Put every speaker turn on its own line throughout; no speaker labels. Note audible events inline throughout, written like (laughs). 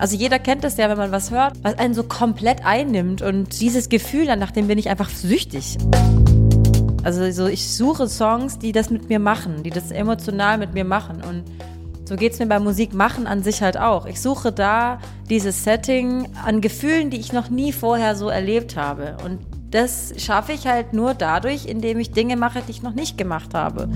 Also jeder kennt das ja, wenn man was hört, was einen so komplett einnimmt und dieses Gefühl, nach dem bin ich einfach süchtig. Also so, ich suche Songs, die das mit mir machen, die das emotional mit mir machen und so geht es mir beim Musikmachen an sich halt auch. Ich suche da dieses Setting an Gefühlen, die ich noch nie vorher so erlebt habe. Und das schaffe ich halt nur dadurch, indem ich Dinge mache, die ich noch nicht gemacht habe.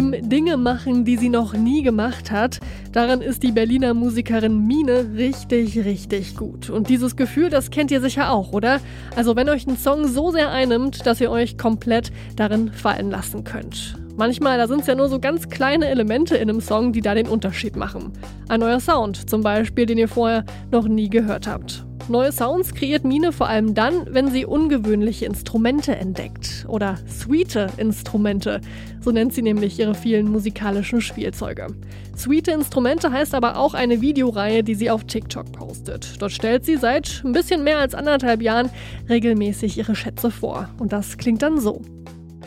Im Dinge machen, die sie noch nie gemacht hat, daran ist die Berliner Musikerin Mine richtig, richtig gut. Und dieses Gefühl, das kennt ihr sicher auch, oder? Also wenn euch ein Song so sehr einnimmt, dass ihr euch komplett darin fallen lassen könnt. Manchmal, da sind es ja nur so ganz kleine Elemente in einem Song, die da den Unterschied machen. Ein neuer Sound zum Beispiel, den ihr vorher noch nie gehört habt. Neue Sounds kreiert Mine vor allem dann, wenn sie ungewöhnliche Instrumente entdeckt. Oder sweete Instrumente. So nennt sie nämlich ihre vielen musikalischen Spielzeuge. Sweete Instrumente heißt aber auch eine Videoreihe, die sie auf TikTok postet. Dort stellt sie seit ein bisschen mehr als anderthalb Jahren regelmäßig ihre Schätze vor. Und das klingt dann so.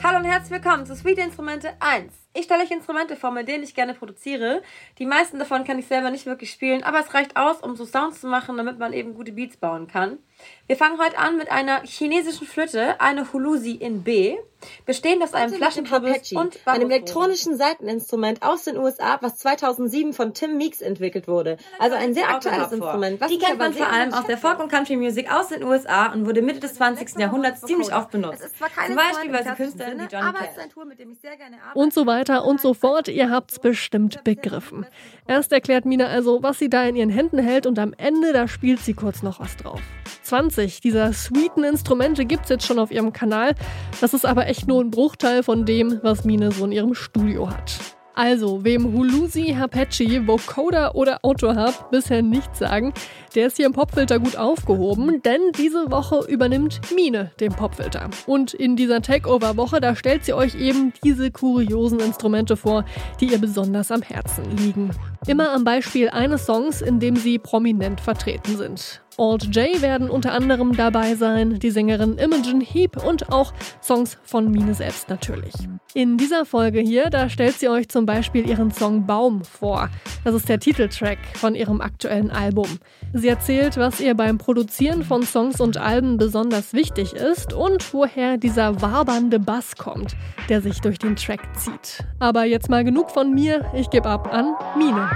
Hallo und herzlich willkommen zu Sweet Instrumente 1. Ich stelle euch Instrumente vor, mit denen ich gerne produziere. Die meisten davon kann ich selber nicht wirklich spielen, aber es reicht aus, um so Sounds zu machen, damit man eben gute Beats bauen kann. Wir fangen heute an mit einer chinesischen Flöte, eine Hulusi in B, bestehend aus einem Flaschenkürbis und
einem elektronischen Seiteninstrument aus den USA, was 2007 von Tim Meeks entwickelt wurde. Also ein sehr aktuelles Instrument.
Was Die kennt man vor allem aus der Folk- und Country Music aus den USA und wurde Mitte des 20. Jahrhunderts ziemlich oft benutzt. Zum Beispiel bei Künstlern wie Johnny Cash.
Und so weiter und so fort. Ihr habt's bestimmt begriffen. Erst erklärt Mina also, was sie da in ihren Händen hält und am Ende, da spielt sie kurz noch was drauf. 20 dieser sweeten Instrumente gibt es jetzt schon auf ihrem Kanal. Das ist aber echt nur ein Bruchteil von dem, was Mine so in ihrem Studio hat. Also, wem Hulusi, Apache, Vocoder oder AutoHub bisher nichts sagen, der ist hier im Popfilter gut aufgehoben, denn diese Woche übernimmt Mine den Popfilter. Und in dieser Takeover-Woche, da stellt sie euch eben diese kuriosen Instrumente vor, die ihr besonders am Herzen liegen. Immer am Beispiel eines Songs, in dem sie prominent vertreten sind. Alt J werden unter anderem dabei sein, die Sängerin Imogen Heap und auch Songs von Mine selbst natürlich. In dieser Folge hier, da stellt sie euch zum Beispiel ihren Song Baum vor. Das ist der Titeltrack von ihrem aktuellen Album. Sie erzählt, was ihr beim Produzieren von Songs und Alben besonders wichtig ist und woher dieser wabernde Bass kommt, der sich durch den Track zieht. Aber jetzt mal genug von mir, ich gebe ab an Mine.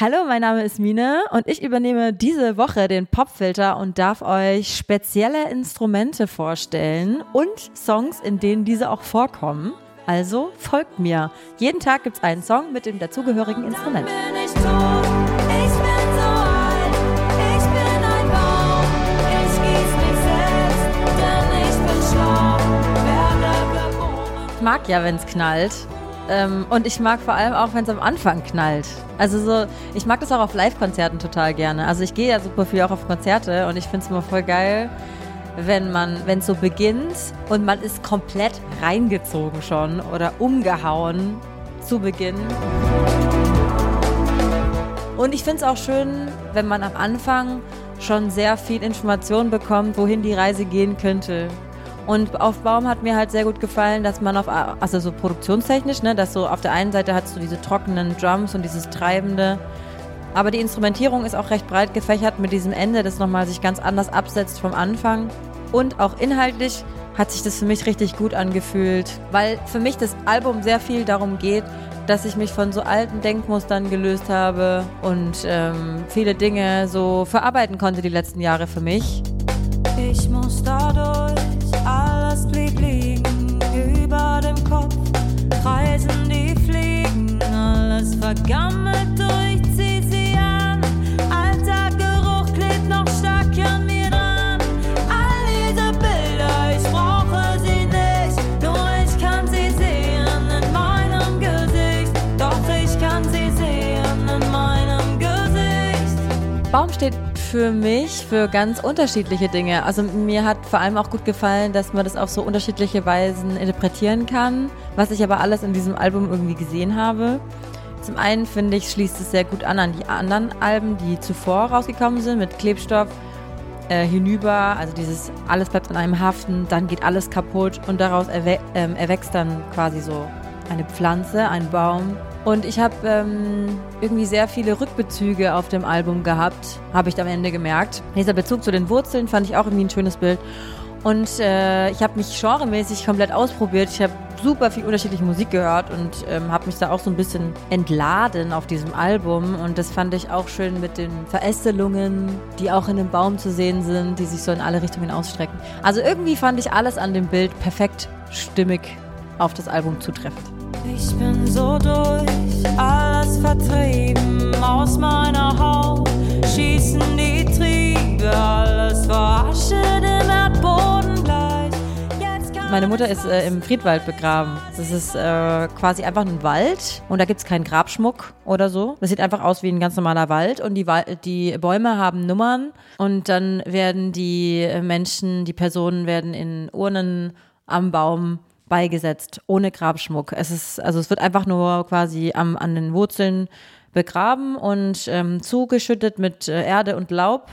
Hallo, mein Name ist Mine und ich übernehme diese Woche den Popfilter und darf euch spezielle Instrumente vorstellen und Songs, in denen diese auch vorkommen. Also folgt mir. Jeden Tag gibt es einen Song mit dem dazugehörigen Instrument. Mag ja, wenn es knallt. Ähm, und ich mag vor allem auch, wenn es am Anfang knallt. Also so, ich mag das auch auf Live-Konzerten total gerne. Also ich gehe ja super viel auch auf Konzerte und ich finde es immer voll geil, wenn man, wenn es so beginnt und man ist komplett reingezogen schon oder umgehauen zu Beginn. Und ich finde es auch schön, wenn man am Anfang schon sehr viel Information bekommt, wohin die Reise gehen könnte. Und auf Baum hat mir halt sehr gut gefallen, dass man auf, also so produktionstechnisch, ne, dass so auf der einen Seite hast du diese trockenen Drums und dieses treibende. Aber die Instrumentierung ist auch recht breit gefächert mit diesem Ende, das nochmal sich ganz anders absetzt vom Anfang. Und auch inhaltlich hat sich das für mich richtig gut angefühlt, weil für mich das Album sehr viel darum geht, dass ich mich von so alten Denkmustern gelöst habe und ähm, viele Dinge so verarbeiten konnte die letzten Jahre für mich. Ich muss dadurch blieb liegen über dem Kopf, kreisen die Fliegen, alles vergammelt durch, zieh sie an. Alter Geruch klebt noch stark an mir dran. All diese Bilder, ich brauche sie nicht, nur ich kann sie sehen in meinem Gesicht. Doch ich kann sie sehen in meinem Gesicht. Baum steht für mich für ganz unterschiedliche Dinge. Also mir hat vor allem auch gut gefallen, dass man das auf so unterschiedliche Weisen interpretieren kann, was ich aber alles in diesem Album irgendwie gesehen habe. Zum einen finde ich, schließt es sehr gut an an die anderen Alben, die zuvor rausgekommen sind mit Klebstoff äh, hinüber. Also dieses alles bleibt an einem haften, dann geht alles kaputt und daraus erwe ähm, erwächst dann quasi so eine Pflanze, ein Baum. Und ich habe ähm, irgendwie sehr viele Rückbezüge auf dem Album gehabt, habe ich am Ende gemerkt. Dieser Bezug zu den Wurzeln fand ich auch irgendwie ein schönes Bild. Und äh, ich habe mich genremäßig komplett ausprobiert. Ich habe super viel unterschiedliche Musik gehört und ähm, habe mich da auch so ein bisschen entladen auf diesem Album. Und das fand ich auch schön mit den Verästelungen, die auch in dem Baum zu sehen sind, die sich so in alle Richtungen ausstrecken. Also irgendwie fand ich alles an dem Bild perfekt stimmig auf das Album zutreffend.
Ich bin so durch, alles vertrieben aus meiner Haut, schießen die Triebe, alles verraschet im Erdboden gleich.
Meine Mutter ist äh, im Friedwald begraben. Das ist äh, quasi einfach ein Wald und da gibt es keinen Grabschmuck oder so. Das sieht einfach aus wie ein ganz normaler Wald und die, Wal die Bäume haben Nummern und dann werden die Menschen, die Personen werden in Urnen am Baum beigesetzt, ohne Grabschmuck. Es ist, also es wird einfach nur quasi am, an den Wurzeln begraben und ähm, zugeschüttet mit äh, Erde und Laub.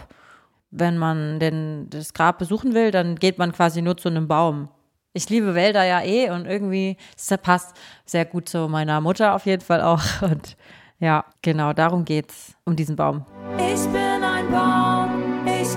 Wenn man denn das Grab besuchen will, dann geht man quasi nur zu einem Baum. Ich liebe Wälder ja eh und irgendwie, es passt sehr gut zu meiner Mutter auf jeden Fall auch. (laughs) Und ja, genau, darum geht's, um diesen Baum.
Ich bin ein Baum,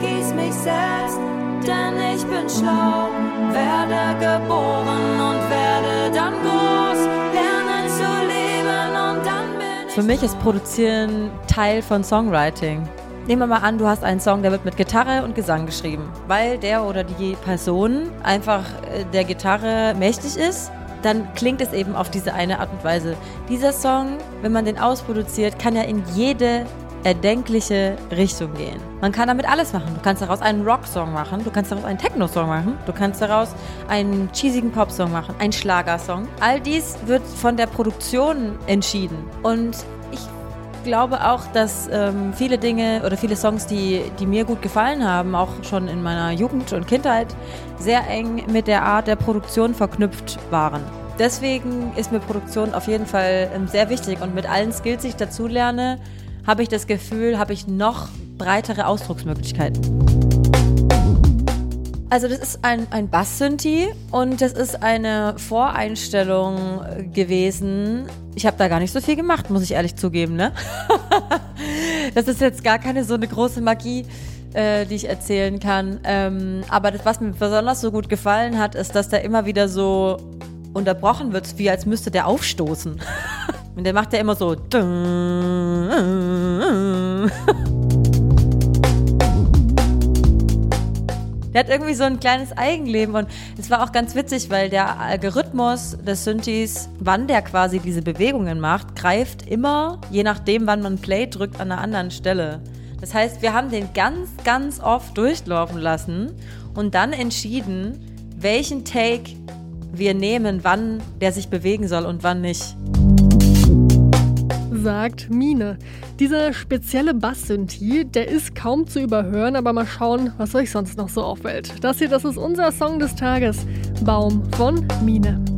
gieß mich selbst, denn ich bin schlau. Werde geboren und werde dann groß, lernen zu leben und dann bin ich.
Für mich ist Produzieren Teil von Songwriting. Nehmen wir mal an, du hast einen Song, der wird mit Gitarre und Gesang geschrieben, weil der oder die Person einfach äh, der Gitarre mächtig ist. Dann klingt es eben auf diese eine Art und Weise. Dieser Song, wenn man den ausproduziert, kann ja in jede erdenkliche Richtung gehen. Man kann damit alles machen. Du kannst daraus einen Rock-Song machen, du kannst daraus einen Techno-Song machen, du kannst daraus einen cheesigen Pop-Song machen, einen Schlagersong. All dies wird von der Produktion entschieden. Und ich glaube auch, dass ähm, viele Dinge oder viele Songs, die, die mir gut gefallen haben, auch schon in meiner Jugend und Kindheit, sehr eng mit der Art der Produktion verknüpft waren. Deswegen ist mir Produktion auf jeden Fall ähm, sehr wichtig und mit allen Skills, die ich dazu lerne, habe ich das Gefühl, habe ich noch breitere Ausdrucksmöglichkeiten. Also das ist ein, ein Bass-Synthi und das ist eine Voreinstellung gewesen. Ich habe da gar nicht so viel gemacht, muss ich ehrlich zugeben. Ne? (laughs) das ist jetzt gar keine so eine große Magie, äh, die ich erzählen kann. Ähm, aber das, was mir besonders so gut gefallen hat, ist, dass der immer wieder so unterbrochen wird, wie als müsste der aufstoßen. (laughs) Und der macht ja immer so. (laughs) Der hat irgendwie so ein kleines Eigenleben und es war auch ganz witzig, weil der Algorithmus des Synthes, wann der quasi diese Bewegungen macht, greift immer, je nachdem, wann man Play drückt, an einer anderen Stelle. Das heißt, wir haben den ganz, ganz oft durchlaufen lassen und dann entschieden, welchen Take wir nehmen, wann der sich bewegen soll und wann nicht.
Sagt Mine. Dieser spezielle Bass-Synthi, der ist kaum zu überhören, aber mal schauen, was euch sonst noch so auffällt. Das hier, das ist unser Song des Tages. Baum von Mine.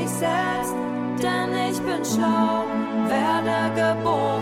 mich selbst, denn ich bin schlau, werde geboren.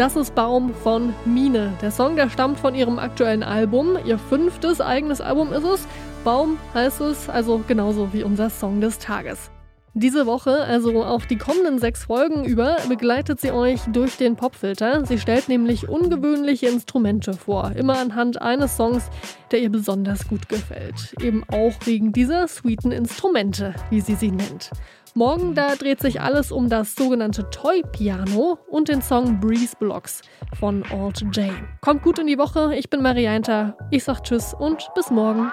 Das ist Baum von Mine. Der Song, der stammt von ihrem aktuellen Album. Ihr fünftes eigenes Album ist es. Baum heißt es, also genauso wie unser Song des Tages. Diese Woche, also auch die kommenden sechs Folgen über, begleitet sie euch durch den Popfilter. Sie stellt nämlich ungewöhnliche Instrumente vor, immer anhand eines Songs, der ihr besonders gut gefällt. Eben auch wegen dieser sweeten Instrumente, wie sie sie nennt. Morgen, da dreht sich alles um das sogenannte Toy Piano und den Song Breeze Blocks von Alt J. Kommt gut in die Woche, ich bin Marianta, ich sag Tschüss und bis morgen.